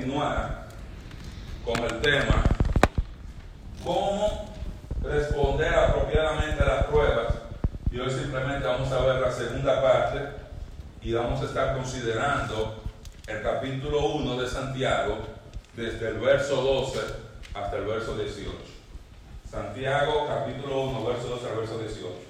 continuar con el tema cómo responder apropiadamente a las pruebas. Y hoy simplemente vamos a ver la segunda parte y vamos a estar considerando el capítulo 1 de Santiago desde el verso 12 hasta el verso 18. Santiago capítulo 1, verso 12 al verso 18.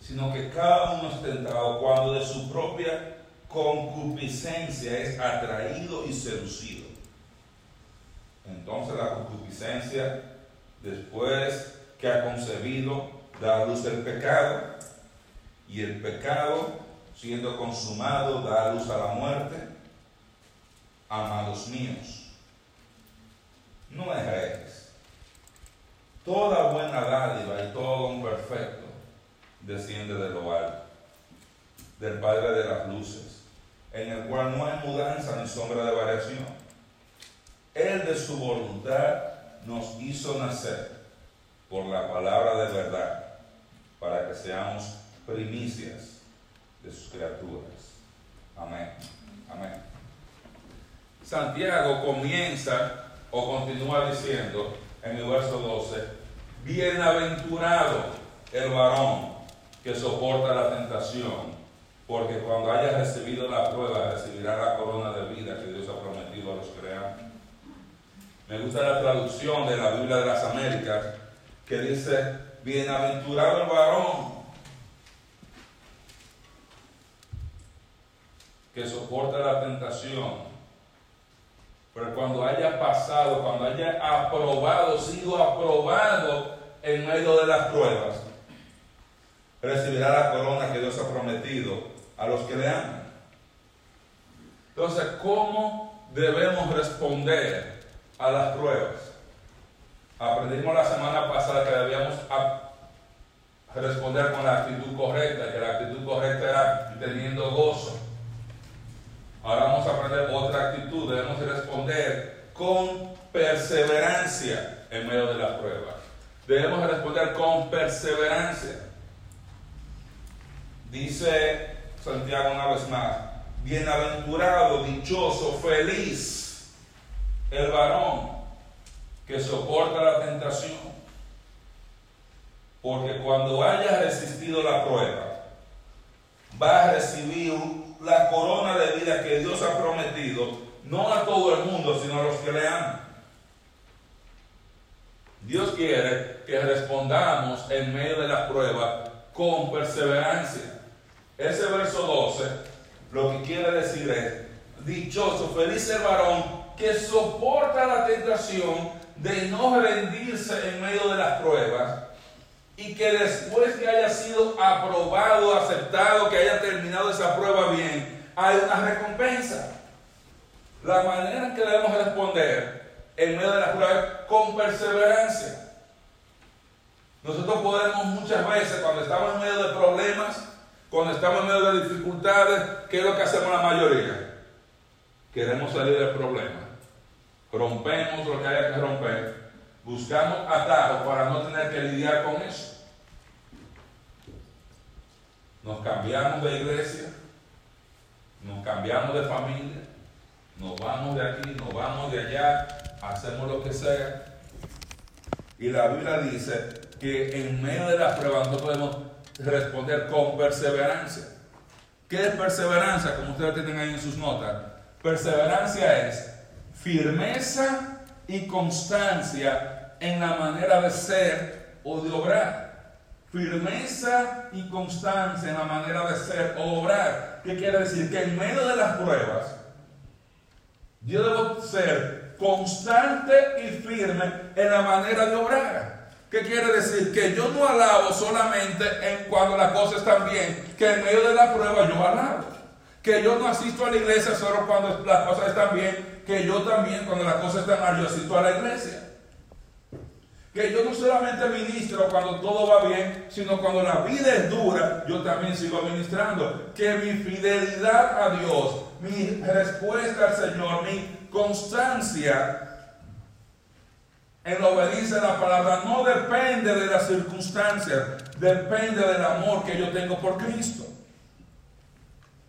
sino que cada uno es tentado cuando de su propia concupiscencia es atraído y seducido. Entonces la concupiscencia, después que ha concebido, da luz el pecado, y el pecado, siendo consumado, da luz a la muerte. Amados míos, no erréis. Toda buena dádiva y todo un perfecto desciende de lo alto, del Padre de las luces, en el cual no hay mudanza ni sombra de variación. Él de su voluntad nos hizo nacer por la palabra de verdad, para que seamos primicias de sus criaturas. Amén. Amén. Santiago comienza o continúa diciendo en el verso 12, bienaventurado el varón que soporta la tentación, porque cuando haya recibido la prueba recibirá la corona de vida que Dios ha prometido a los que Me gusta la traducción de la Biblia de las Américas que dice, bienaventurado el varón que soporta la tentación, pero cuando haya pasado, cuando haya aprobado, sido aprobado en medio de las pruebas, recibirá la corona que Dios ha prometido a los que le aman. Entonces, ¿cómo debemos responder a las pruebas? Aprendimos la semana pasada que debíamos responder con la actitud correcta, que la actitud correcta era teniendo gozo. Ahora vamos a aprender otra actitud, debemos responder con perseverancia en medio de las pruebas. Debemos responder con perseverancia. Dice Santiago una vez más, bienaventurado, dichoso, feliz el varón que soporta la tentación, porque cuando haya resistido la prueba, va a recibir la corona de vida que Dios ha prometido, no a todo el mundo, sino a los que le aman. Dios quiere que respondamos en medio de la prueba con perseverancia. Ese verso 12 lo que quiere decir es, dichoso, feliz el varón que soporta la tentación de no rendirse en medio de las pruebas y que después que haya sido aprobado, aceptado, que haya terminado esa prueba bien, hay una recompensa. La manera en que debemos responder en medio de las pruebas con perseverancia. Nosotros podemos muchas veces, cuando estamos en medio de problemas, cuando estamos en medio de dificultades, ¿qué es lo que hacemos la mayoría? Queremos salir del problema. Rompemos lo que haya que romper. Buscamos atajos para no tener que lidiar con eso. Nos cambiamos de iglesia, nos cambiamos de familia, nos vamos de aquí, nos vamos de allá, hacemos lo que sea. Y la Biblia dice que en medio de las pruebas no podemos responder con perseverancia. ¿Qué es perseverancia? Como ustedes tienen ahí en sus notas. Perseverancia es firmeza y constancia en la manera de ser o de obrar. Firmeza y constancia en la manera de ser o obrar. ¿Qué quiere decir? Que en medio de las pruebas, yo debo ser constante y firme en la manera de obrar. ¿Qué quiere decir? Que yo no alabo solamente en cuando las cosas están bien, que en medio de la prueba yo alabo. Que yo no asisto a la iglesia solo cuando las cosas están bien, que yo también cuando las cosas están mal yo asisto a la iglesia. Que yo no solamente ministro cuando todo va bien, sino cuando la vida es dura, yo también sigo ministrando. Que mi fidelidad a Dios, mi respuesta al Señor, mi constancia en la obediencia a la palabra no depende de las circunstancias, depende del amor que yo tengo por Cristo.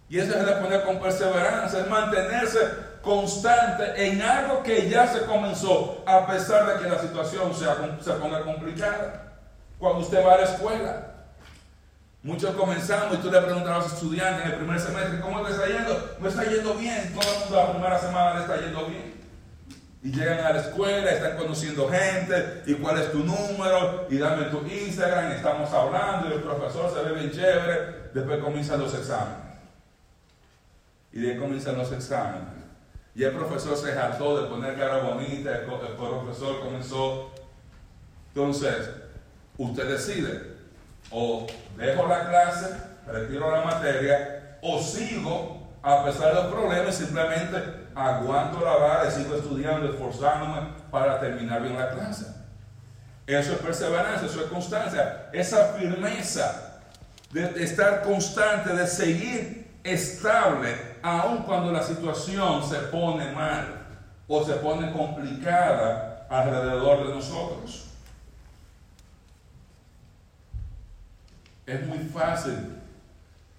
Y eso es responder con perseverancia, es mantenerse constante en algo que ya se comenzó, a pesar de que la situación sea, se ponga complicada. Cuando usted va a la escuela, muchos comenzamos y tú le preguntas a los estudiantes en el primer semestre, ¿cómo te está yendo? Me está yendo bien, todo el mundo la primera semana le está yendo bien. Y llegan a la escuela, están conociendo gente, y cuál es tu número, y dame tu Instagram, y estamos hablando, y el profesor se ve bien chévere, después comienzan los exámenes. Y de ahí comienzan los exámenes. Y el profesor se hartó de poner cara bonita, el, profesor comenzó. Entonces, usted decide, o dejo la clase, retiro la materia, o sigo a pesar de los problemas, simplemente aguanto la vara y sigo estudiando, esforzándome para terminar bien la clase. Eso es perseverancia, eso es constancia, esa firmeza de estar constante, de seguir estable, aun cuando la situación se pone mal o se pone complicada alrededor de nosotros. Es muy fácil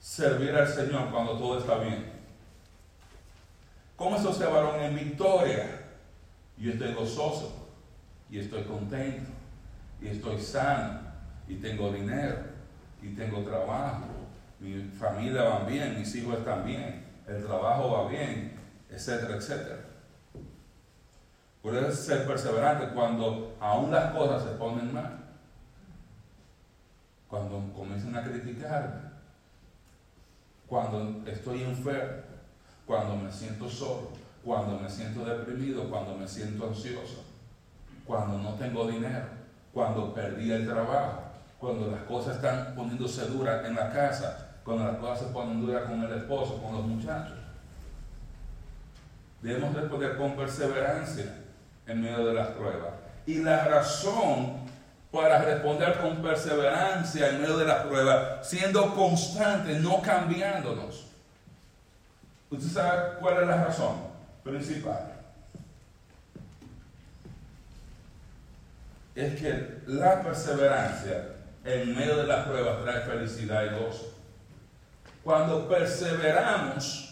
servir al Señor cuando todo está bien. ¿Cómo es ese varón en victoria? Yo estoy gozoso y estoy contento y estoy sano y tengo dinero y tengo trabajo. Mi familia va bien, mis hijos están bien, el trabajo va bien, etcétera, etcétera. Puedes ser perseverante cuando aún las cosas se ponen mal. Cuando comienzan a criticarme. Cuando estoy enfermo cuando me siento solo, cuando me siento deprimido, cuando me siento ansioso, cuando no tengo dinero, cuando perdí el trabajo, cuando las cosas están poniéndose duras en la casa, cuando las cosas se ponen duras con el esposo, con los muchachos. Debemos responder con perseverancia en medio de las pruebas. Y la razón para responder con perseverancia en medio de las pruebas, siendo constante, no cambiándonos, ¿Usted sabe cuál es la razón principal? Es que la perseverancia en medio de las pruebas trae felicidad y gozo. Cuando perseveramos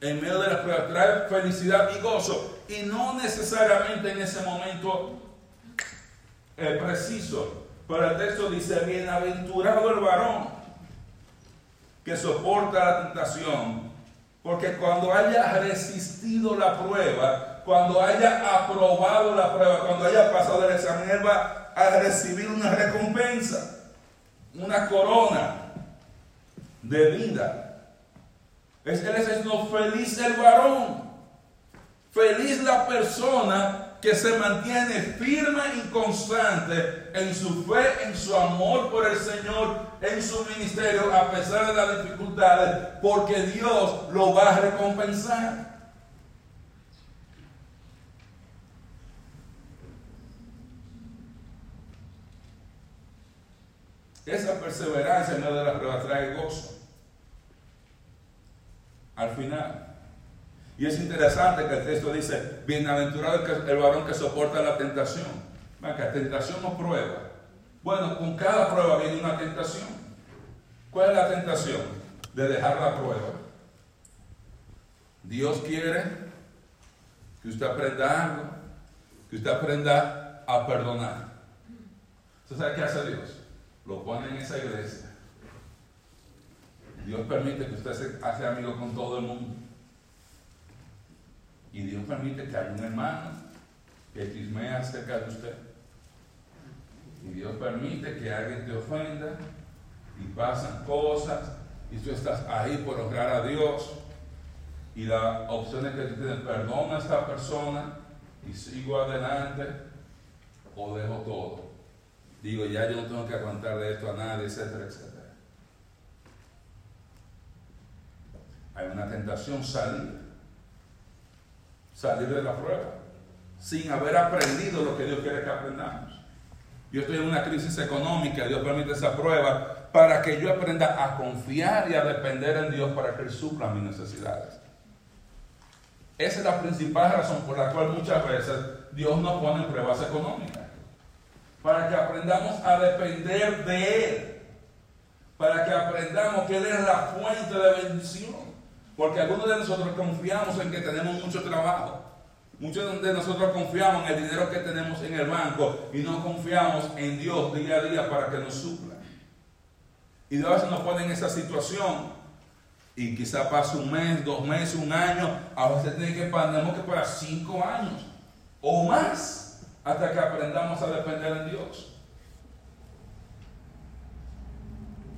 en medio de las pruebas trae felicidad y gozo. Y no necesariamente en ese momento es preciso. Pero el texto dice, bienaventurado el varón que soporta la tentación porque cuando haya resistido la prueba, cuando haya aprobado la prueba, cuando haya pasado el examen, él va a recibir una recompensa, una corona de vida. Es, él es feliz el varón, feliz la persona que se mantiene firme y constante en su fe, en su amor por el Señor, en su ministerio, a pesar de las dificultades, porque Dios lo va a recompensar. Esa perseverancia en medio de la prueba trae gozo. Al final, y es interesante que el texto dice, bienaventurado el, el varón que soporta la tentación. Venga, tentación o prueba. Bueno, con cada prueba viene una tentación. ¿Cuál es la tentación? De dejar la prueba. Dios quiere que usted aprenda algo, que usted aprenda a perdonar. ¿Usted sabe qué hace Dios? Lo pone en esa iglesia. Dios permite que usted se hace amigo con todo el mundo. Y Dios permite que haya un hermano que chismea acerca de usted. Y Dios permite que alguien te ofenda y pasan cosas y tú estás ahí por honrar a Dios. Y la opción es que tú tienes, perdona a esta persona y sigo adelante o dejo todo. digo, ya yo no tengo que aguantar de esto a nadie, etcétera, etcétera. Hay una tentación salir, salir de la prueba, sin haber aprendido lo que Dios quiere que aprendamos. Yo estoy en una crisis económica, Dios permite esa prueba para que yo aprenda a confiar y a depender en Dios para que Él supla mis necesidades. Esa es la principal razón por la cual muchas veces Dios nos pone en pruebas económicas. Para que aprendamos a depender de Él. Para que aprendamos que Él es la fuente de bendición. Porque algunos de nosotros confiamos en que tenemos mucho trabajo. Muchos de nosotros confiamos en el dinero que tenemos en el banco y no confiamos en Dios día a día para que nos supla. Y a veces nos pone en esa situación y quizá pase un mes, dos meses, un año, a veces tenemos que para cinco años o más hasta que aprendamos a depender en Dios.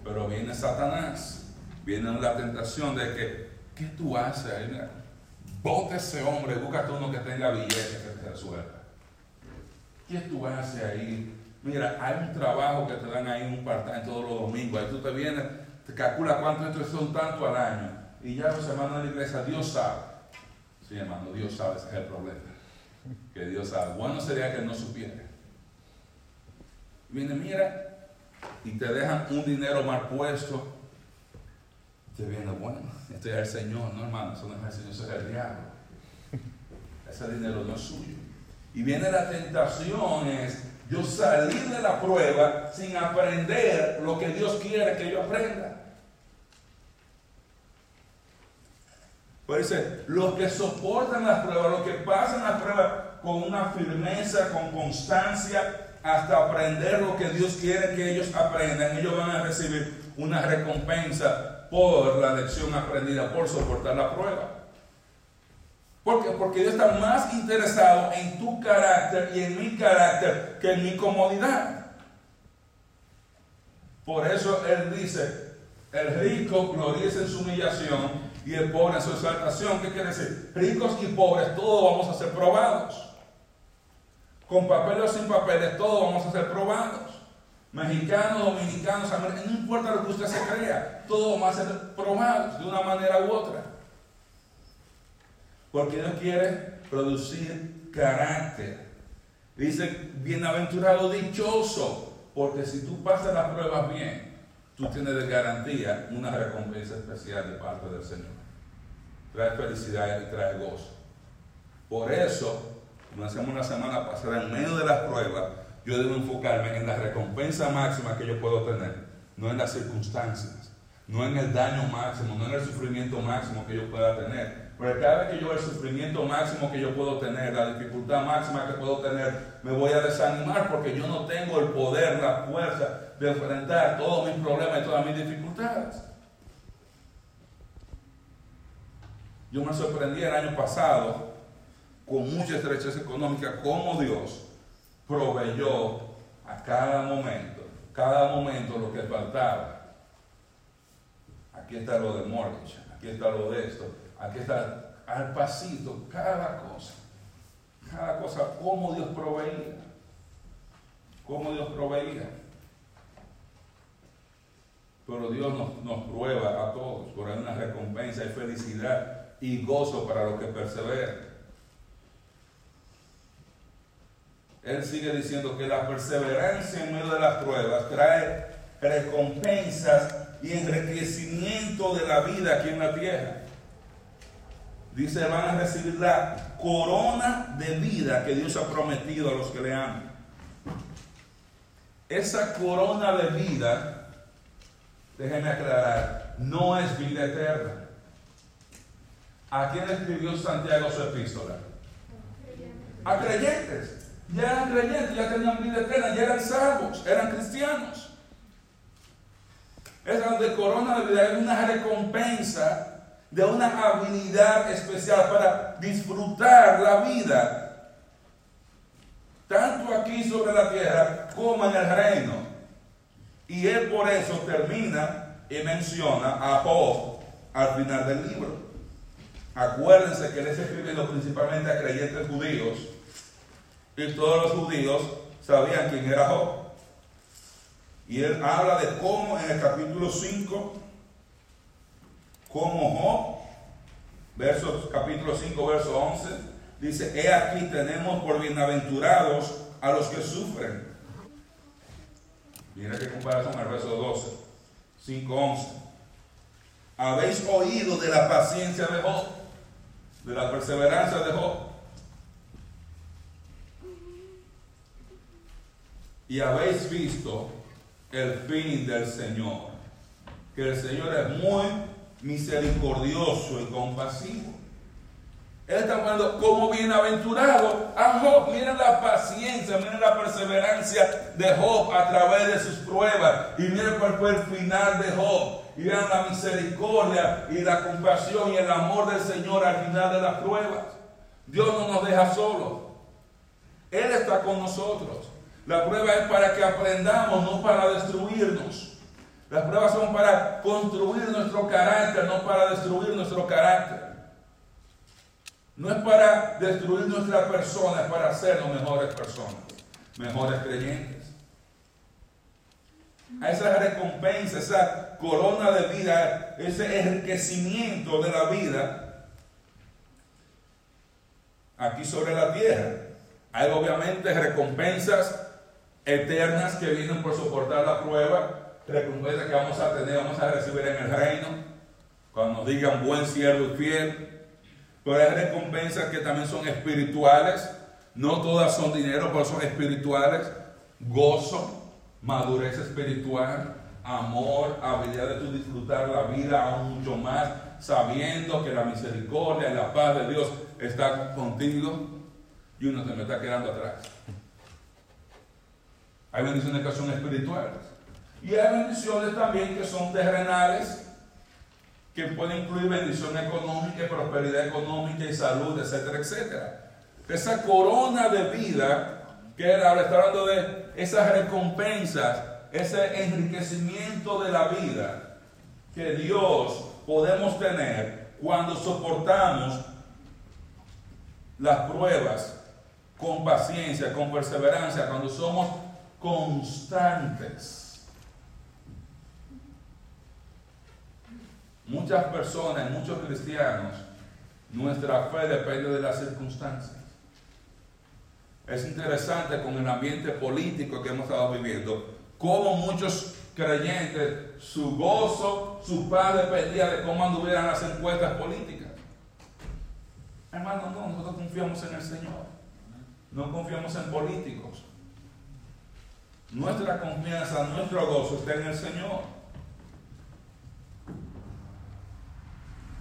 Pero viene Satanás, viene la tentación de que, ¿qué tú haces ahí? Mira, bota ese hombre, búscate uno que tenga billetes que te resuelva. ¿Qué tú haces ahí? Mira, hay un trabajo que te dan ahí un part-time todos los domingos. Ahí tú te vienes, te calcula cuánto esto son tanto al año. Y ya los hermanos de la iglesia, Dios sabe. Sí, hermano, Dios sabe, ese es el problema. Que Dios sabe. Bueno sería que no supiera. Viene, mira, y te dejan un dinero mal puesto. Te viene, bueno, este es el Señor, no hermano, eso no es el Señor, eso es el diablo. Ese dinero no es suyo. Y viene la tentación, es yo salir de la prueba sin aprender lo que Dios quiere que yo aprenda. Por eso, los que soportan las pruebas, los que pasan las pruebas con una firmeza, con constancia, hasta aprender lo que Dios quiere que ellos aprendan, ellos van a recibir una recompensa por la lección aprendida, por soportar la prueba. ¿Por qué? Porque Dios está más interesado en tu carácter y en mi carácter que en mi comodidad. Por eso Él dice, el rico gloriza en su humillación y el pobre en su exaltación. ¿Qué quiere decir? Ricos y pobres, todos vamos a ser probados. Con papeles o sin papeles, todos vamos a ser probados. Mexicanos, dominicanos, no importa lo que usted se crea, todos vamos a ser probados de una manera u otra. Porque Dios quiere producir carácter. Dice, bienaventurado, dichoso, porque si tú pasas las pruebas bien, tú tienes de garantía una recompensa especial de parte del Señor. Trae felicidad y trae gozo. Por eso, como hacemos la semana pasada, en medio de las pruebas, yo debo enfocarme en la recompensa máxima que yo puedo tener, no en las circunstancias, no en el daño máximo, no en el sufrimiento máximo que yo pueda tener. Porque cada vez que yo el sufrimiento máximo que yo puedo tener, la dificultad máxima que puedo tener, me voy a desanimar porque yo no tengo el poder, la fuerza de enfrentar todos mis problemas y todas mis dificultades. Yo me sorprendí el año pasado con mucha estrechez económica cómo Dios proveyó a cada momento, cada momento lo que faltaba. Aquí está lo de mortgage, aquí está lo de esto, aquí está al pasito, cada cosa, cada cosa, cómo Dios proveía, cómo Dios proveía. Pero Dios nos, nos prueba a todos, por una recompensa y felicidad y gozo para los que perseveran. Él sigue diciendo que la perseverancia en medio de las pruebas trae recompensas y enriquecimiento de la vida aquí en la tierra. Dice, van a recibir la corona de vida que Dios ha prometido a los que le aman. Esa corona de vida, déjenme aclarar, no es vida eterna. ¿A quién escribió Santiago su epístola? A creyentes. Ya eran creyentes, ya tenían vida eterna, ya eran salvos, eran cristianos. Esa de corona de vida es una recompensa de una habilidad especial para disfrutar la vida, tanto aquí sobre la tierra como en el reino. Y él por eso termina y menciona a Job al final del libro. Acuérdense que él está escribiendo principalmente a creyentes judíos y todos los judíos sabían quién era Job. Y él habla de cómo en el capítulo 5, como Job, versos, capítulo 5, verso 11, dice, he aquí tenemos por bienaventurados a los que sufren. Mira qué comparación al verso 12, 5, 11. Habéis oído de la paciencia de Job, de la perseverancia de Job. Y habéis visto el fin del Señor, que el Señor es muy misericordioso y compasivo. Él está hablando como bienaventurado a Job. Miren la paciencia, miren la perseverancia de Job a través de sus pruebas. Y miren cuál fue el final de Job. Y miren la misericordia y la compasión y el amor del Señor al final de las pruebas. Dios no nos deja solos. Él está con nosotros. La prueba es para que aprendamos, no para destruirnos. Las pruebas son para construir nuestro carácter, no para destruir nuestro carácter. No es para destruir nuestra persona, es para hacernos mejores personas, mejores creyentes. A esa recompensa, esa corona de vida, ese enriquecimiento de la vida aquí sobre la tierra. Hay obviamente recompensas eternas que vienen por soportar la prueba, recompensas que vamos a tener, vamos a recibir en el reino, cuando nos digan buen siervo y fiel. Pero hay recompensas que también son espirituales, no todas son dinero, pero son espirituales, gozo, madurez espiritual, amor, habilidad de disfrutar la vida aún mucho más, sabiendo que la misericordia y la paz de Dios está contigo y uno se me está quedando atrás. Hay bendiciones que son espirituales. Y hay bendiciones también que son terrenales, que pueden incluir bendición económica, prosperidad económica y salud, etcétera, etcétera. Esa corona de vida, que era, está hablando de esas recompensas, ese enriquecimiento de la vida que Dios podemos tener cuando soportamos las pruebas con paciencia, con perseverancia, cuando somos constantes. Muchas personas, muchos cristianos, nuestra fe depende de las circunstancias. Es interesante con el ambiente político que hemos estado viviendo, cómo muchos creyentes, su gozo, su paz dependía de cómo anduvieran las encuestas políticas. Hermano, no, nosotros confiamos en el Señor. No confiamos en políticos. Nuestra confianza, nuestro gozo está en el Señor.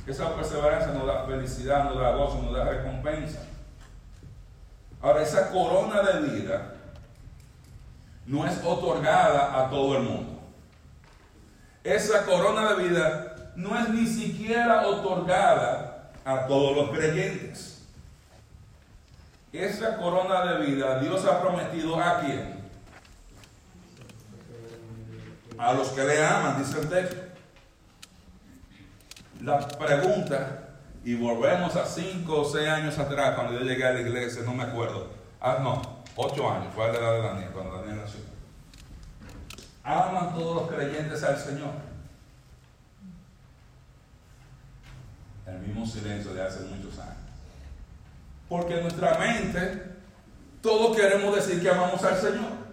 Esa perseverancia nos da felicidad, nos da gozo, nos da recompensa. Ahora, esa corona de vida no es otorgada a todo el mundo. Esa corona de vida no es ni siquiera otorgada a todos los creyentes. Esa corona de vida Dios ha prometido a quién? A los que le aman, dice el texto. La pregunta, y volvemos a cinco o seis años atrás, cuando yo llegué a la iglesia, no me acuerdo. Ah, no, ocho años, fue la edad de Daniel, cuando Daniel nació. ¿Aman todos los creyentes al Señor? El mismo silencio de hace muchos años. Porque en nuestra mente todos queremos decir que amamos al Señor.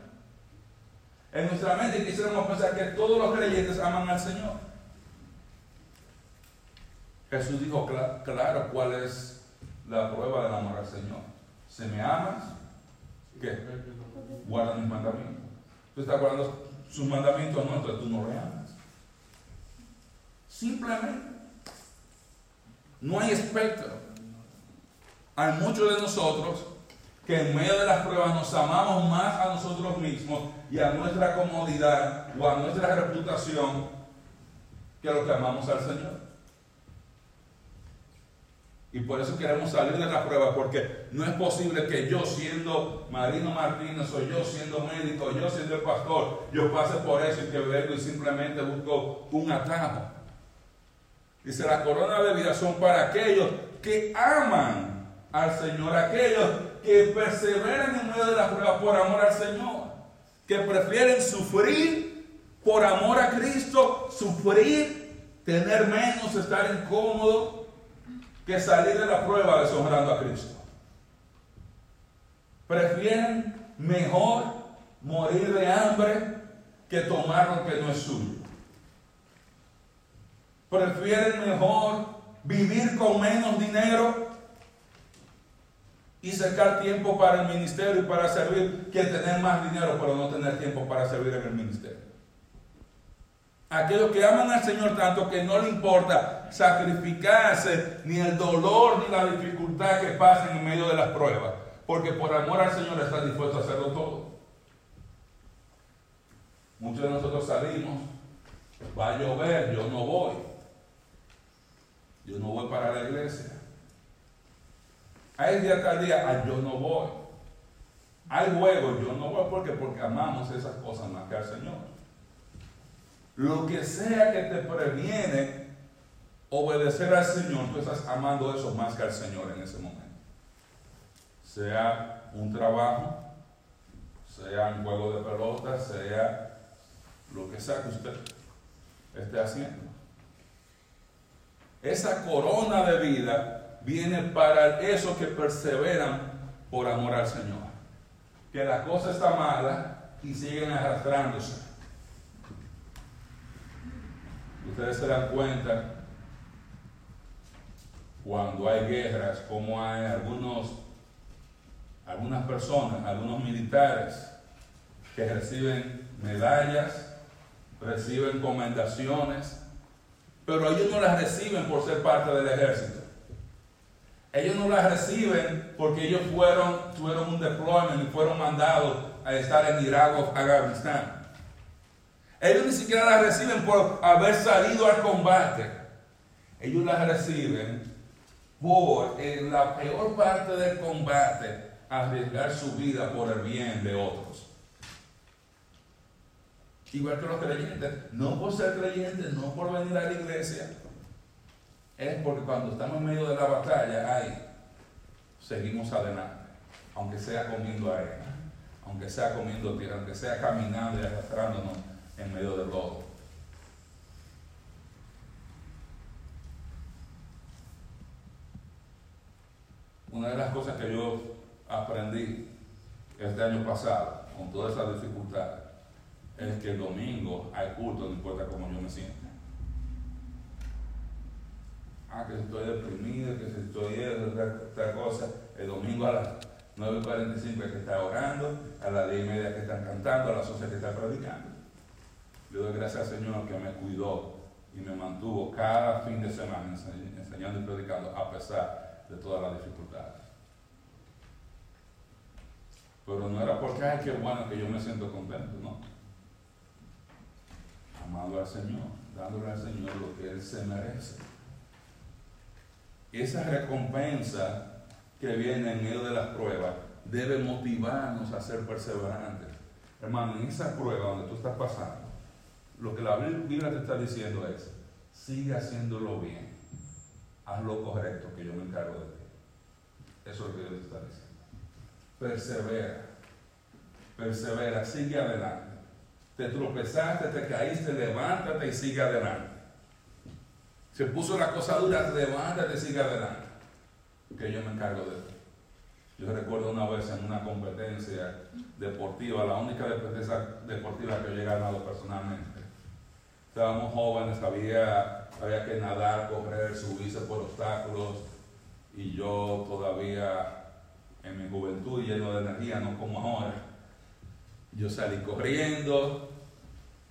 En nuestra mente quisiéramos pensar que todos los creyentes aman al Señor. Jesús dijo claro cuál es la prueba del amor al Señor. Si me amas, ¿qué? Guarda mis mandamientos. Tú estás guardando sus mandamientos, no, entonces tú no le amas. Simplemente. No hay espectro. Hay muchos de nosotros que en medio de las pruebas nos amamos más a nosotros mismos y a nuestra comodidad o a nuestra reputación que a lo que amamos al Señor. Y por eso queremos salir de la prueba, porque no es posible que yo siendo Marino Martínez o yo siendo médico, yo siendo el pastor, yo pase por eso y que vengo y simplemente busco un atajo. Dice, la corona de vida son para aquellos que aman al Señor, aquellos que perseveran en medio de la prueba por amor al Señor, que prefieren sufrir por amor a Cristo, sufrir, tener menos, estar incómodo, que salir de la prueba deshonrando a Cristo. Prefieren mejor morir de hambre que tomar lo que no es suyo. Prefieren mejor vivir con menos dinero y sacar tiempo para el ministerio y para servir que tener más dinero pero no tener tiempo para servir en el ministerio. Aquellos que aman al Señor tanto que no le importa sacrificarse ni el dolor ni la dificultad que pasen en medio de las pruebas, porque por amor al Señor está dispuesto a hacerlo todo. Muchos de nosotros salimos, va a llover, yo no voy. Yo no voy para la iglesia. Hay día tal día, ah, yo no voy. Hay juegos, yo no voy porque porque amamos esas cosas más que al Señor. Lo que sea que te previene obedecer al Señor, tú estás amando eso más que al Señor en ese momento. Sea un trabajo, sea un juego de pelota, sea lo que sea que usted esté haciendo. Esa corona de vida viene para esos que perseveran por amor al Señor. Que la cosa está mala y siguen arrastrándose. Ustedes se dan cuenta cuando hay guerras, como hay algunos, algunas personas, algunos militares que reciben medallas, reciben comendaciones, pero ellos no las reciben por ser parte del ejército. Ellos no las reciben porque ellos fueron, tuvieron un deployment y fueron mandados a estar en Irak o Afganistán. Ellos ni siquiera las reciben por haber salido al combate. Ellos las reciben por, en la peor parte del combate, arriesgar su vida por el bien de otros. Igual que los creyentes, no por ser creyentes, no por venir a la iglesia, es porque cuando estamos en medio de la batalla, ahí seguimos adelante, aunque sea comiendo arena, aunque sea comiendo tierra, aunque sea caminando y arrastrándonos en medio del lodo. Una de las cosas que yo aprendí este año pasado, con todas esas dificultades, es que el domingo hay culto, no importa cómo yo me siento. Ah, que estoy deprimido, que estoy otra cosa, el domingo a las 9.45 es que está orando, a las 10 y media que están cantando, a las 11 que está predicando. Le doy gracias al Señor que me cuidó y me mantuvo cada fin de semana enseñando y predicando a pesar de todas las dificultades. Pero no era porque, ay, qué bueno que yo me siento contento, no amando al Señor, dándole al Señor lo que Él se merece. Esa recompensa que viene en medio de las pruebas debe motivarnos a ser perseverantes. Hermano, en esa prueba donde tú estás pasando, lo que la Biblia te está diciendo es, sigue haciéndolo bien, haz lo correcto que yo me encargo de ti. Eso es lo que Dios te está diciendo. Persevera, persevera, sigue adelante te tropezaste, te caíste, levántate y sigue adelante. Se puso la cosa dura, levántate sigue adelante. Que yo me encargo de eso. Yo recuerdo una vez en una competencia deportiva, la única competencia deportiva que yo he ganado personalmente. Estábamos jóvenes, había, había que nadar, correr, subirse por obstáculos y yo todavía en mi juventud lleno de energía, no como ahora yo salí corriendo,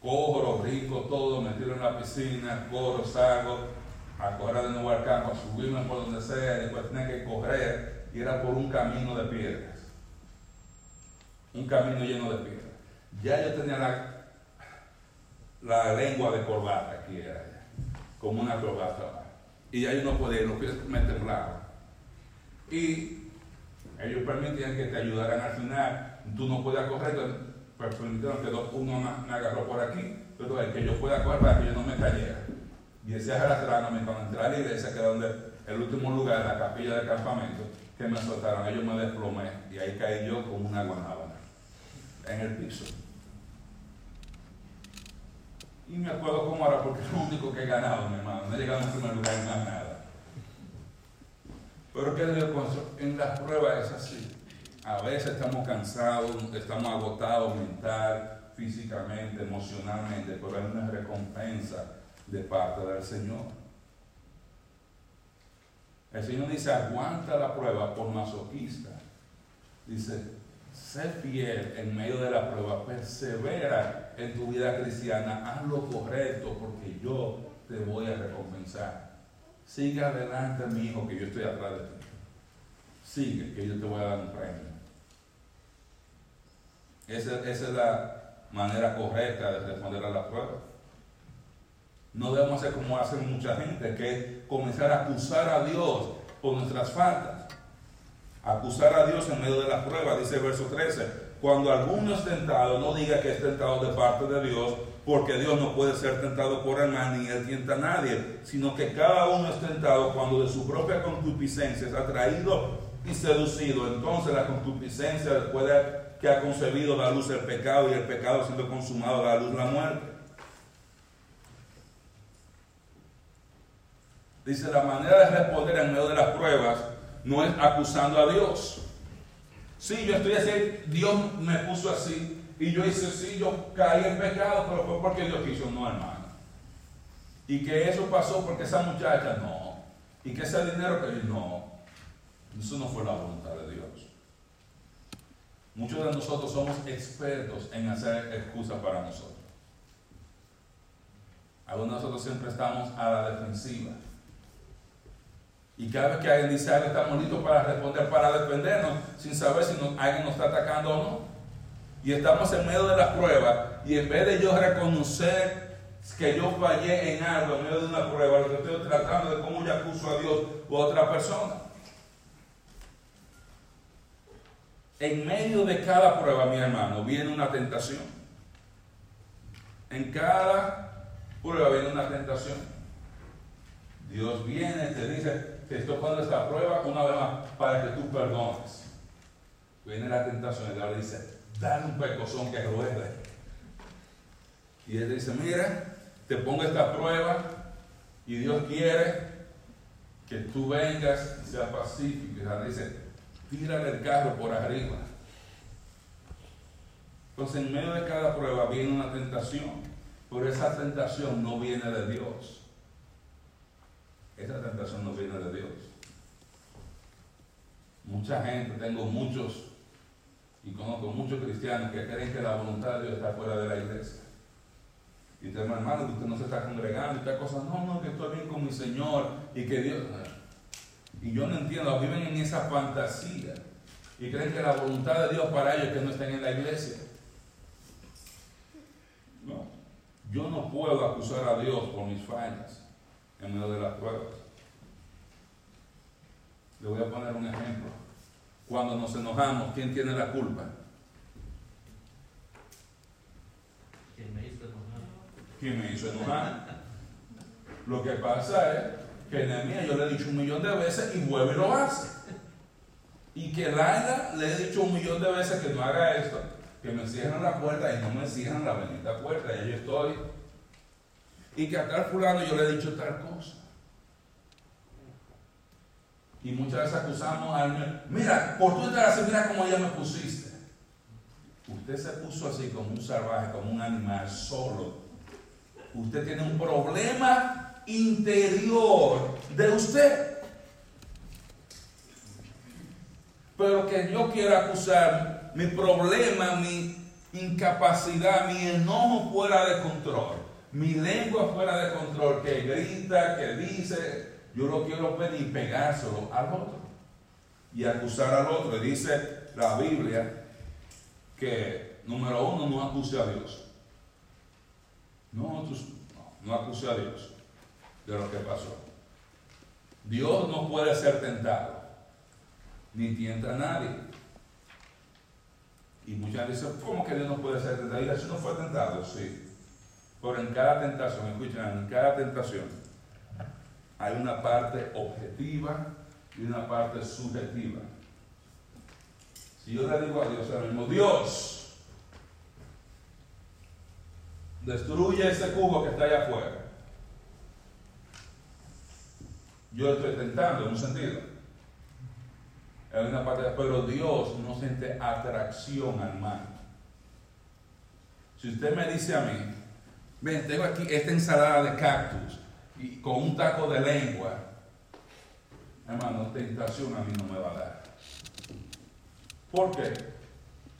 corro, rico, todo, me tiro en la piscina, corro, salgo, a correr de nuevo al campo, a subirme por donde sea, y después tenía que correr, y era por un camino de piedras. Un camino lleno de piedras. Ya yo tenía la, la lengua de corbata aquí, era como una corbata. Y ahí no podía, los pies me temblaban. Y ellos permitían que te ayudaran al final. Tú no podías correr, pues permitieron que dos, uno me agarró por aquí, pero el que yo pueda correr para que yo no me cayera. Y ese arrastrándome cuando entré a la iglesia, que era donde el último lugar, la capilla del campamento, que me soltaron, ellos me desplomé y ahí caí yo como una guanábana en el piso. Y me acuerdo cómo era porque es lo único que he ganado, mi hermano. No he llegado en primer lugar en nada. Pero ¿qué digo con eso? En las pruebas es así. A veces estamos cansados, estamos agotados mental, físicamente, emocionalmente, pero hay una recompensa de parte del Señor. El Señor dice, aguanta la prueba por masoquista. Dice, sé fiel en medio de la prueba, persevera en tu vida cristiana, haz lo correcto porque yo te voy a recompensar. Sigue adelante, mi hijo, que yo estoy atrás de ti. Sigue, que yo te voy a dar un premio. Esa, esa es la manera correcta de responder a la prueba. No debemos hacer como hacen mucha gente, que es comenzar a acusar a Dios por nuestras faltas. Acusar a Dios en medio de la prueba, dice el verso 13. Cuando alguno es tentado, no diga que es tentado de parte de Dios, porque Dios no puede ser tentado por el mal, ni él tienta a nadie, sino que cada uno es tentado cuando de su propia concupiscencia es atraído y seducido. Entonces la concupiscencia, después de que ha concebido la luz el pecado y el pecado siendo consumado la luz la muerte. Dice, la manera de responder en medio de las pruebas no es acusando a Dios. Sí, yo estoy así, Dios me puso así, y yo hice sí, yo caí en pecado, pero fue porque Dios quiso, no hermano. Y que eso pasó porque esa muchacha, no. Y que ese dinero que no. Eso no fue la voluntad de Dios. Muchos de nosotros somos expertos en hacer excusas para nosotros. Algunos de nosotros siempre estamos a la defensiva. Y cada vez que alguien dice algo, estamos listos para responder, para defendernos, sin saber si alguien nos está atacando o no. Y estamos en medio de la prueba, y en vez de yo reconocer que yo fallé en algo en medio de una prueba, lo que estoy tratando de cómo yo acuso a Dios o a otra persona. En medio de cada prueba, mi hermano, viene una tentación. En cada prueba viene una tentación. Dios viene y te dice, te estoy poniendo esta prueba una vez más para que tú perdones. Viene la tentación y Dios dice, dale un pecozón que ruede. Y él dice, mira, te pongo esta prueba y Dios quiere que tú vengas y seas pacífico. Y él dice, tírale el carro por arriba. Entonces en medio de cada prueba viene una tentación, pero esa tentación no viene de Dios. Esa tentación no viene de Dios. Mucha gente, tengo muchos y conozco muchos cristianos que creen que la voluntad de Dios está fuera de la iglesia. Y te hermano, que usted no se está congregando y tal cosa. No, no, que estoy bien con mi Señor y que Dios. Y yo no entiendo, viven en esa fantasía y creen que la voluntad de Dios para ellos es que no estén en la iglesia. No, yo no puedo acusar a Dios por mis fallas en medio de las pruebas. Le voy a poner un ejemplo. Cuando nos enojamos, ¿quién tiene la culpa? ¿Quién me hizo enojar? ¿Quién me hizo enojar? Lo que pasa es que Nehemías yo le he dicho un millón de veces y vuelve y lo hace. Y que Laila le he dicho un millón de veces que no haga esto, que me cierran la puerta y no me cierran la bendita puerta, y yo estoy. Y que a tal fulano yo le he dicho tal cosa. Y muchas veces acusamos al mira, por tú estar así, mira cómo ya me pusiste. Usted se puso así como un salvaje, como un animal solo. Usted tiene un problema interior de usted. Pero que yo quiera acusar mi problema, mi incapacidad, mi enojo fuera de control, mi lengua fuera de control, que grita, que dice, yo lo quiero pedir pegárselo al otro. Y acusar al otro. Y dice la Biblia que, número uno, no acuse a Dios. No, no, no acuse a Dios de lo que pasó. Dios no puede ser tentado, ni tienta a nadie. Y muchas veces, ¿cómo que Dios no puede ser tentado? Y eso no fue tentado, sí. Pero en cada tentación, escuchen, en cada tentación hay una parte objetiva y una parte subjetiva. Si yo le digo a Dios ahora mismo, Dios, destruye ese cubo que está allá afuera. Yo estoy tentando en un sentido. En una parte, pero Dios no siente atracción al mal. Si usted me dice a mí, ven, tengo aquí esta ensalada de cactus y con un taco de lengua, hermano, tentación a mí no me va a dar. ¿Por qué?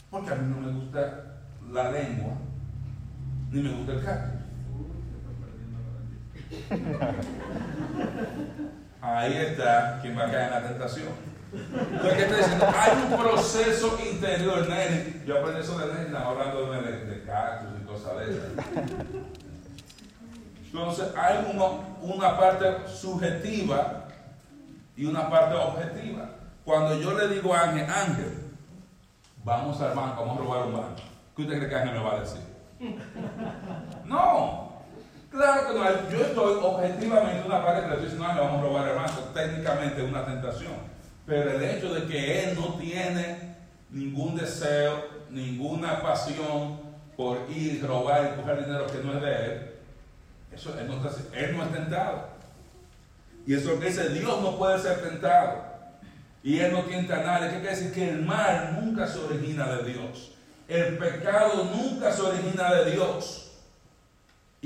Porque a mí no me gusta la lengua, ni me gusta el cactus. Ahí está quien va a caer en la tentación. Entonces, ¿qué está diciendo? Hay un proceso interior, Nene. Yo aprendí eso de Nene, hablando de, de cactus y cosas de esas. Entonces, hay uno, una parte subjetiva y una parte objetiva. Cuando yo le digo a Ángel, Ángel, vamos al banco, vamos a robar un banco, ¿qué usted cree que Ángel me va a decir? No, claro que no. Yo estoy objetivamente en una parte que le estoy diciendo, Ángel, vamos a robar el técnicamente es una tentación. Pero el hecho de que él no tiene ningún deseo, ninguna pasión por ir, robar y coger dinero que no es de él, eso, él, no está, él no es tentado. Y eso que dice, Dios no puede ser tentado. Y él no tienta a nadie. ¿Qué quiere decir? Que el mal nunca se origina de Dios. El pecado nunca se origina de Dios.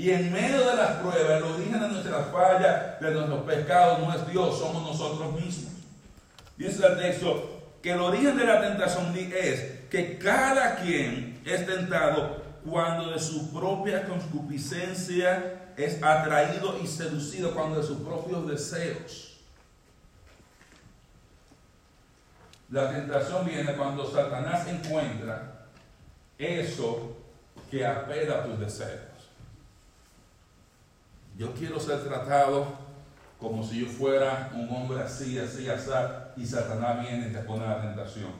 Y en medio de las pruebas, el origen de nuestras fallas, de nuestros pecados, no es Dios, somos nosotros mismos. Dice el texto que el origen de la tentación es que cada quien es tentado cuando de su propia concupiscencia es atraído y seducido, cuando de sus propios deseos. La tentación viene cuando Satanás encuentra eso que apela a tus deseos. Yo quiero ser tratado como si yo fuera un hombre así, así, así, y Satanás viene y te pone la tentación.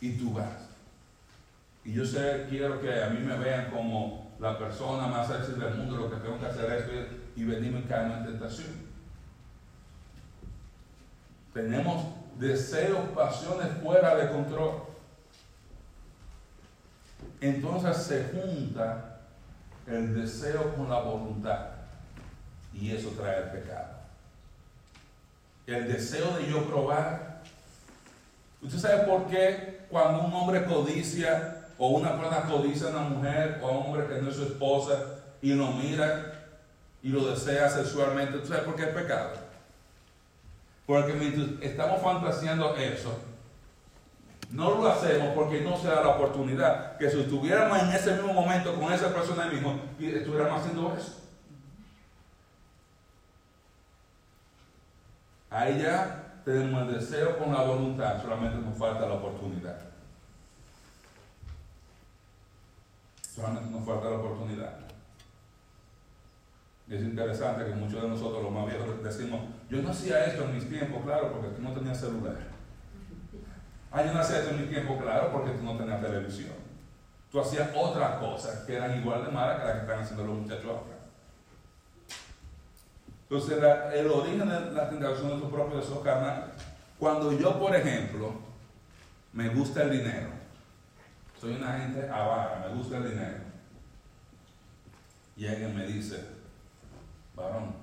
Y tú vas. Y yo sé, quiero que a mí me vean como la persona más sexy del mundo, lo que tengo que hacer es y venirme en en tentación. Tenemos deseos, pasiones fuera de control. Entonces se junta el deseo con la voluntad. Y eso trae el pecado el deseo de yo probar. ¿Usted sabe por qué cuando un hombre codicia o una persona codicia a una mujer o a un hombre que no es su esposa y lo mira y lo desea sexualmente? ¿Usted sabe por qué es pecado? Porque mientras estamos fantaseando eso, no lo hacemos porque no se da la oportunidad. Que si estuviéramos en ese mismo momento con esa persona mismo, estuviéramos haciendo eso. Ahí ya tenemos el deseo con la voluntad, solamente nos falta la oportunidad. Solamente nos falta la oportunidad. Y es interesante que muchos de nosotros, los más viejos, decimos, yo no hacía esto en mis tiempos, claro, porque tú no tenías celular. Ah, yo no hacía esto en mi tiempo, claro, porque tú no tenías televisión. Tú hacías otras cosas que eran igual de malas que las que están haciendo los muchachos ahora. Entonces, el origen de la tentación es tu propio deseo carnal. Cuando yo, por ejemplo, me gusta el dinero, soy una gente avara, me gusta el dinero, y alguien me dice, varón,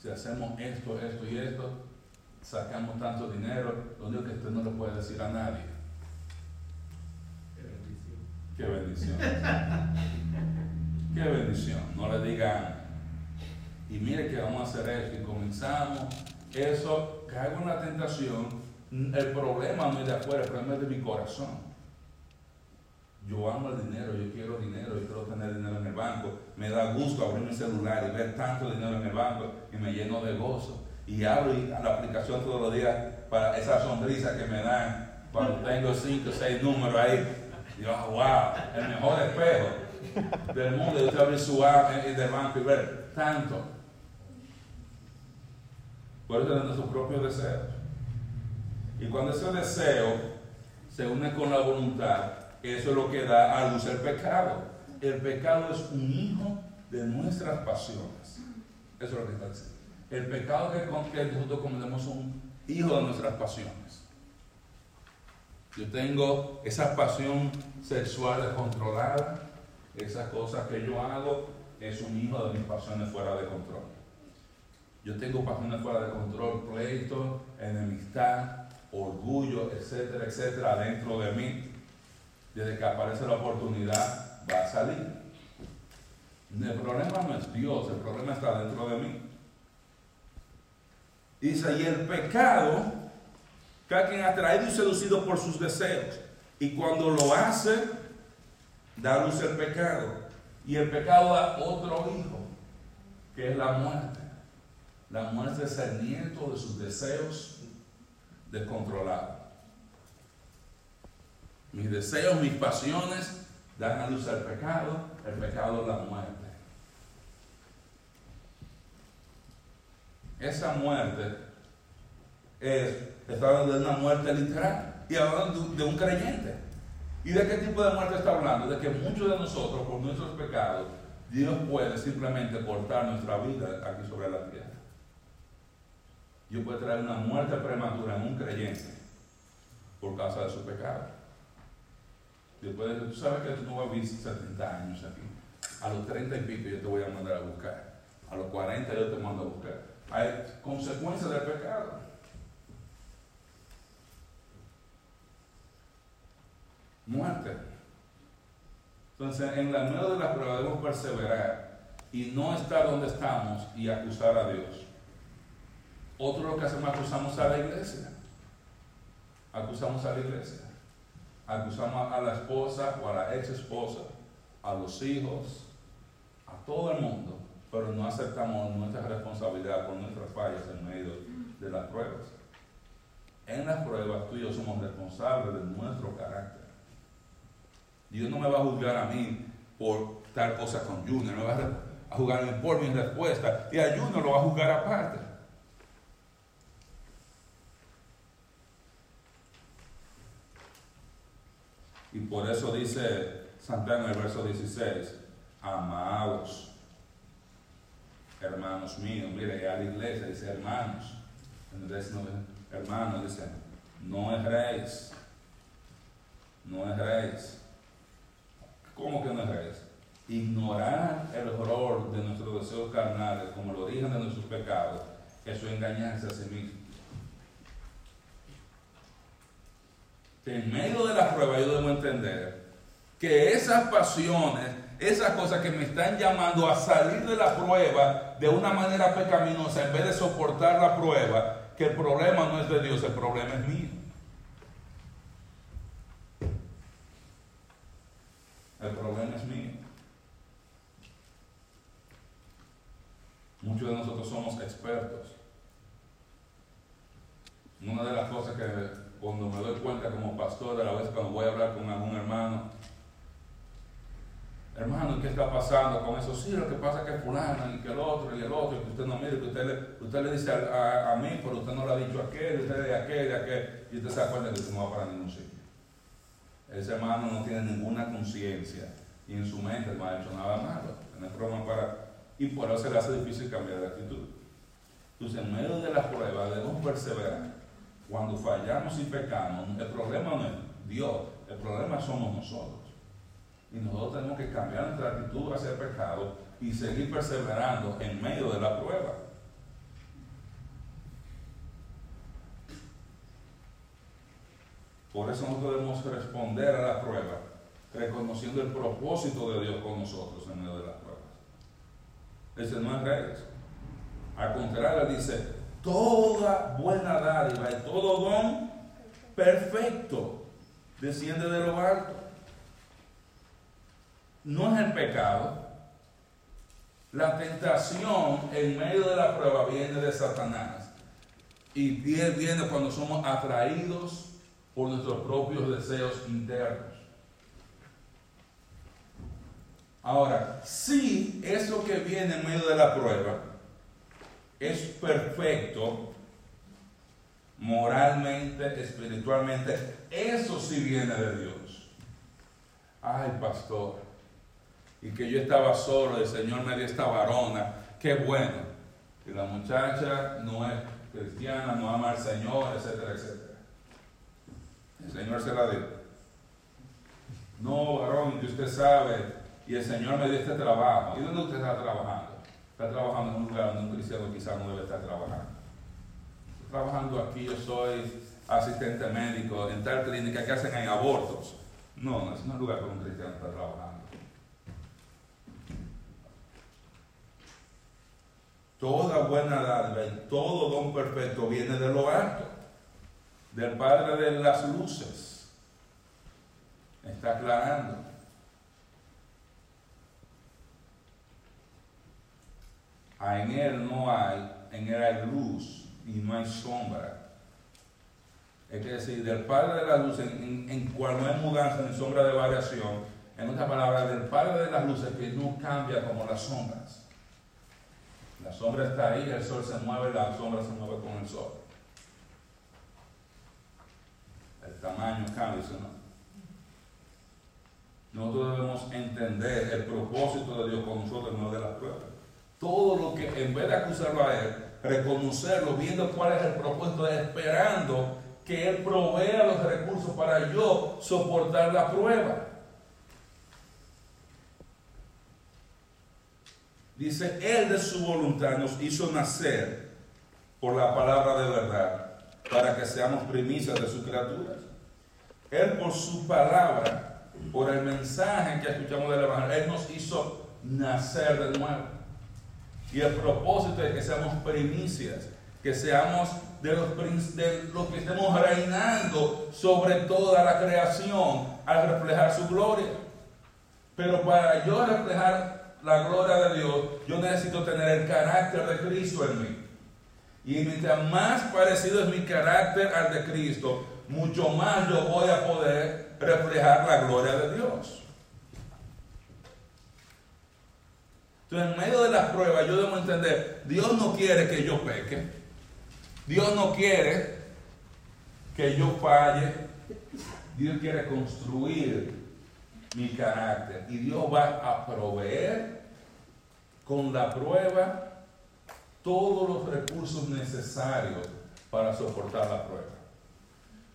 si hacemos esto, esto y esto, sacamos tanto dinero, lo único que usted no le puede decir a nadie. Qué bendición. Qué bendición. Qué bendición. No le digan y mire que vamos a hacer esto y comenzamos, eso caigo en la tentación, el problema no es de afuera, el problema es de mi corazón. Yo amo el dinero, yo quiero dinero, yo quiero tener dinero en el banco. Me da gusto abrir mi celular y ver tanto dinero en el banco y me lleno de gozo. Y abro la aplicación todos los días para esa sonrisa que me dan cuando tengo cinco o seis números ahí. Dios, wow, el mejor espejo del mundo. Yo abrir su app del banco y ver tanto. Puede tener sus propios deseos. Y cuando ese deseo se une con la voluntad, eso es lo que da a luz el pecado. El pecado es un hijo de nuestras pasiones. Eso es lo que está diciendo. El pecado que, nosotros cometemos es un hijo de nuestras pasiones. Yo tengo esa pasión sexual descontrolada, esas cosas que yo hago es un hijo de mis pasiones fuera de control. Yo tengo pasiones fuera de control, pleito, enemistad, orgullo, etcétera, etcétera, dentro de mí. Desde que aparece la oportunidad, va a salir. El problema no es Dios, el problema está dentro de mí. Dice, y el pecado, cada quien atraído y seducido por sus deseos. Y cuando lo hace, da luz el pecado. Y el pecado da otro hijo, que es la muerte. La muerte es el nieto de sus deseos descontrolados. Mis deseos, mis pasiones dan a luz al pecado, el pecado es la muerte. Esa muerte es, está hablando de una muerte literal y hablando de un creyente. ¿Y de qué tipo de muerte está hablando? De que muchos de nosotros, por nuestros pecados, Dios puede simplemente cortar nuestra vida aquí sobre la tierra. Dios puede traer una muerte prematura en un creyente por causa de su pecado. Después de tú sabes que tú no vas a vivir 70 años aquí. A los 30 y pico yo te voy a mandar a buscar. A los 40 yo te mando a buscar. Hay consecuencias del pecado. muerte. Entonces, en la medio de la prueba debemos perseverar y no estar donde estamos y acusar a Dios. Otro lo que hacemos acusamos a la iglesia. Acusamos a la iglesia. Acusamos a la esposa o a la ex esposa, a los hijos, a todo el mundo, pero no aceptamos nuestra responsabilidad por nuestras fallas en medio de las pruebas. En las pruebas tú y yo somos responsables de nuestro carácter. Dios no me va a juzgar a mí por tal cosa con Junior, me va a juzgar por mi respuesta y a Junior lo va a juzgar aparte. Y por eso dice Santiago en el verso 16, amados, hermanos míos, mire, ya la iglesia dice hermanos, hermanos dice, no erréis, no erréis. ¿Cómo que no eso? Ignorar el horror de nuestros deseos carnales como el origen de nuestros pecados, eso es engañarse a sí mismo. En medio de la prueba yo debo entender que esas pasiones, esas cosas que me están llamando a salir de la prueba de una manera pecaminosa en vez de soportar la prueba, que el problema no es de Dios, el problema es mío. El problema es mío. Muchos de nosotros somos expertos. Una de las cosas que cuando me doy cuenta como pastor, a la vez cuando voy a hablar con algún hermano, hermano, ¿qué está pasando con eso? Sí, lo que pasa es que fulano y que el otro y el otro, y que usted no mire, que usted le, usted le dice a, mí, pero usted no lo ha dicho a aquel, usted de aquel, de aquel, y usted se da cuenta que usted no va para ningún sitio. Ese hermano no tiene ninguna conciencia y en su mente no ha hecho nada malo. No es para. Y por eso se le hace difícil cambiar de actitud. Entonces, en medio de las pruebas debemos perseverar. Cuando fallamos y pecamos, el problema no es Dios, el problema somos nosotros. Y nosotros tenemos que cambiar nuestra actitud hacia el pecado y seguir perseverando en medio de la prueba. Por eso nosotros debemos responder a la prueba, reconociendo el propósito de Dios con nosotros en medio de las pruebas. Ese no es reyes. Al contrario, dice, toda buena dádiva y todo don perfecto desciende de lo alto. No es el pecado. La tentación en medio de la prueba viene de Satanás. Y viene cuando somos atraídos por nuestros propios deseos internos. Ahora, si eso que viene en medio de la prueba es perfecto, moralmente, espiritualmente, eso sí viene de Dios. Ay, pastor, y que yo estaba solo, el Señor me dio esta varona, qué bueno. Y la muchacha no es cristiana, no ama al Señor, etcétera, etcétera. El Señor se la. No, varón, que usted sabe y el Señor me dio este trabajo. ¿Y dónde usted está trabajando? Está trabajando en un lugar donde un cristiano quizás no debe estar trabajando. Estoy trabajando aquí, yo soy asistente médico en tal clínica que hacen en abortos. No, no es un lugar donde un cristiano está trabajando. Toda buena dádiva y todo don perfecto viene de lo alto, del Padre de las luces. Está aclarando. Ah, en Él no hay, en Él hay luz y no hay sombra. Es decir, del Padre de las luces, en, en cual no hay mudanza ni sombra de variación, en otras palabras, del Padre de las luces que no cambia como las sombras. La sombra está ahí, el sol se mueve, la sombra se mueve con el sol. El tamaño cambia, ¿no? Nosotros debemos entender el propósito de Dios con nosotros, no de las pruebas. Todo lo que, en vez de acusarlo a Él, reconocerlo, viendo cuál es el propósito, esperando que Él provea los recursos para yo soportar la prueba. Dice, Él de su voluntad nos hizo nacer por la palabra de verdad, para que seamos primicias de sus criaturas. Él por su palabra, por el mensaje que escuchamos del Evangelio, Él nos hizo nacer de nuevo. Y el propósito es que seamos primicias, que seamos de los, de los que estemos reinando sobre toda la creación al reflejar su gloria. Pero para yo reflejar la gloria de Dios, yo necesito tener el carácter de Cristo en mí. Y mientras más parecido es mi carácter al de Cristo, mucho más yo voy a poder reflejar la gloria de Dios. Entonces, en medio de las pruebas, yo debo entender, Dios no quiere que yo peque. Dios no quiere que yo falle. Dios quiere construir mi carácter. Y Dios va a proveer con la prueba todos los recursos necesarios para soportar la prueba.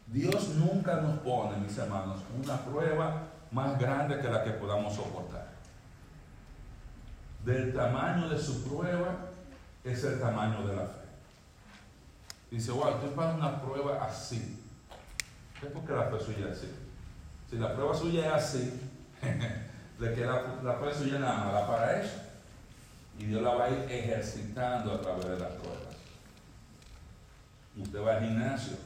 Dios nunca nos pone, mis hermanos, una prueba más grande que la que podamos soportar. Del tamaño de su prueba es el tamaño de la fe. Dice, wow, estoy para una prueba así. Es porque la fe suya es así. Si la prueba suya es así, le queda la prueba suya nada más para eso. Y Dios la va a ir ejercitando a través de las pruebas. Usted va al gimnasio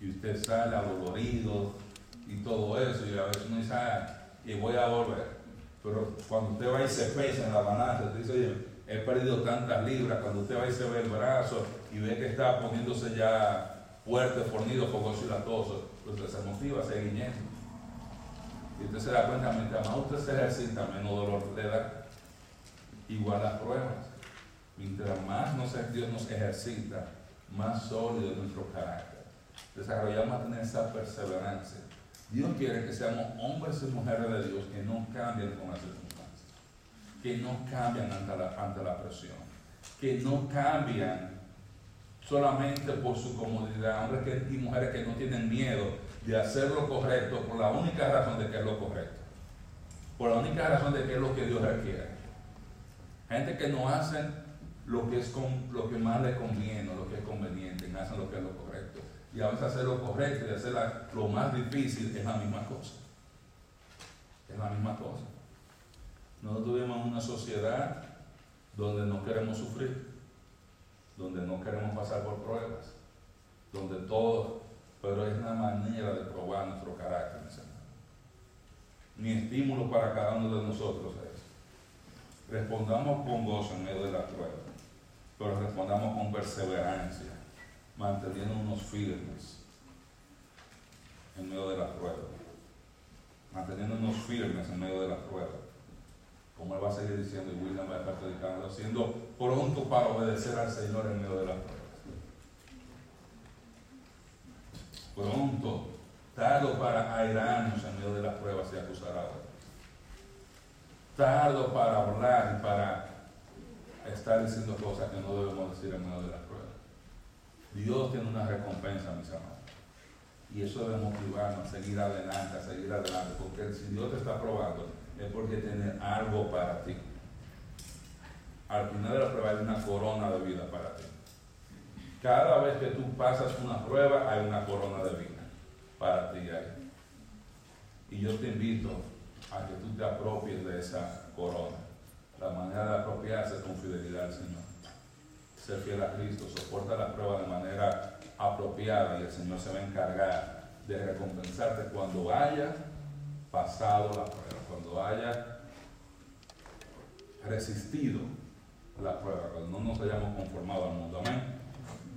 y usted sale adolorido y todo eso, y a veces uno dice, ah, y voy a volver. Pero cuando usted va y se pesa en la balanza, usted dice, oye, he perdido tantas libras, cuando usted va y se ve el brazo y ve que está poniéndose ya fuerte, fornido, fogoso y latoso, usted se motiva a seguir yendo. Y usted se da cuenta, mientras más usted se ejercita, menos dolor le da. Igual las pruebas. Mientras más nos, Dios nos ejercita, más sólido es nuestro carácter. Desarrollamos a tener esa perseverancia. Dios quiere que seamos hombres y mujeres de Dios que no cambien con las circunstancias, que no cambian ante la, ante la presión, que no cambian solamente por su comodidad, hombres y mujeres que no tienen miedo de hacer lo correcto por la única razón de que es lo correcto, por la única razón de que es lo que Dios requiere. Gente que no hacen lo que, es con, lo que más les conviene, lo que es conveniente, no hacen lo que es lo correcto. Y a veces hacer lo correcto y hacer lo más difícil es la misma cosa. Es la misma cosa. Nosotros vivimos una sociedad donde no queremos sufrir, donde no queremos pasar por pruebas, donde todo, pero es una manera de probar nuestro carácter, Mi estímulo para cada uno de nosotros es, respondamos con gozo en medio de la prueba, pero respondamos con perseverancia, manteniéndonos firmes en medio de la prueba, manteniéndonos firmes en medio de la prueba como él va a seguir diciendo, y William va a estar predicando, siendo pronto para obedecer al Señor en medio de las pruebas. Pronto, tardo para airarnos en medio de las pruebas y acusar a otros. Tardo para hablar y para estar diciendo cosas que no debemos decir en medio de las pruebas. Dios tiene una recompensa, mis amados. Y eso debe motivarnos a seguir adelante, a seguir adelante, porque si Dios te está probando, es porque tiene algo para ti. Al final de la prueba hay una corona de vida para ti. Cada vez que tú pasas una prueba hay una corona de vida para ti ahí. Y yo te invito a que tú te apropies de esa corona. La manera de apropiarse con fidelidad al Señor. Ser fiel a Cristo, soporta la prueba de manera apropiada y el Señor se va a encargar de recompensarte cuando haya pasado la prueba, cuando haya resistido la prueba, cuando no nos hayamos conformado al mundo. Amén.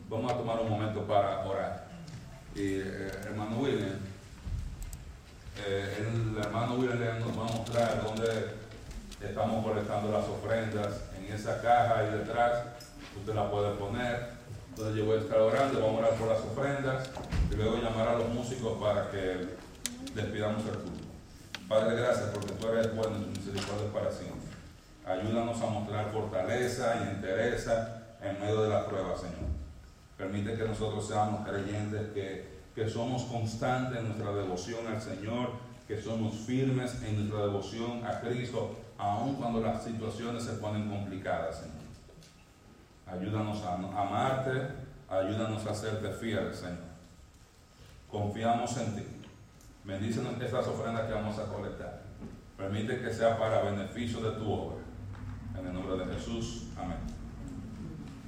Vamos a tomar un momento para orar. Y eh, hermano William, eh, el hermano William nos va a mostrar dónde estamos colectando las ofrendas en esa caja ahí detrás. Usted la puede poner. Entonces yo voy a estar orando, vamos a orar por las ofrendas y luego llamar a los músicos para que despidamos el culto. Padre, gracias porque tú eres bueno y tu misericordia para siempre. Ayúdanos a mostrar fortaleza y entereza en medio de la prueba, Señor. Permite que nosotros seamos creyentes, que, que somos constantes en nuestra devoción al Señor, que somos firmes en nuestra devoción a Cristo, aun cuando las situaciones se ponen complicadas, Señor. Ayúdanos a amarte, ayúdanos a serte fiel, Señor. Confiamos en ti. Bendícenos estas ofrendas que vamos a colectar. Permite que sea para beneficio de tu obra. En el nombre de Jesús. Amén.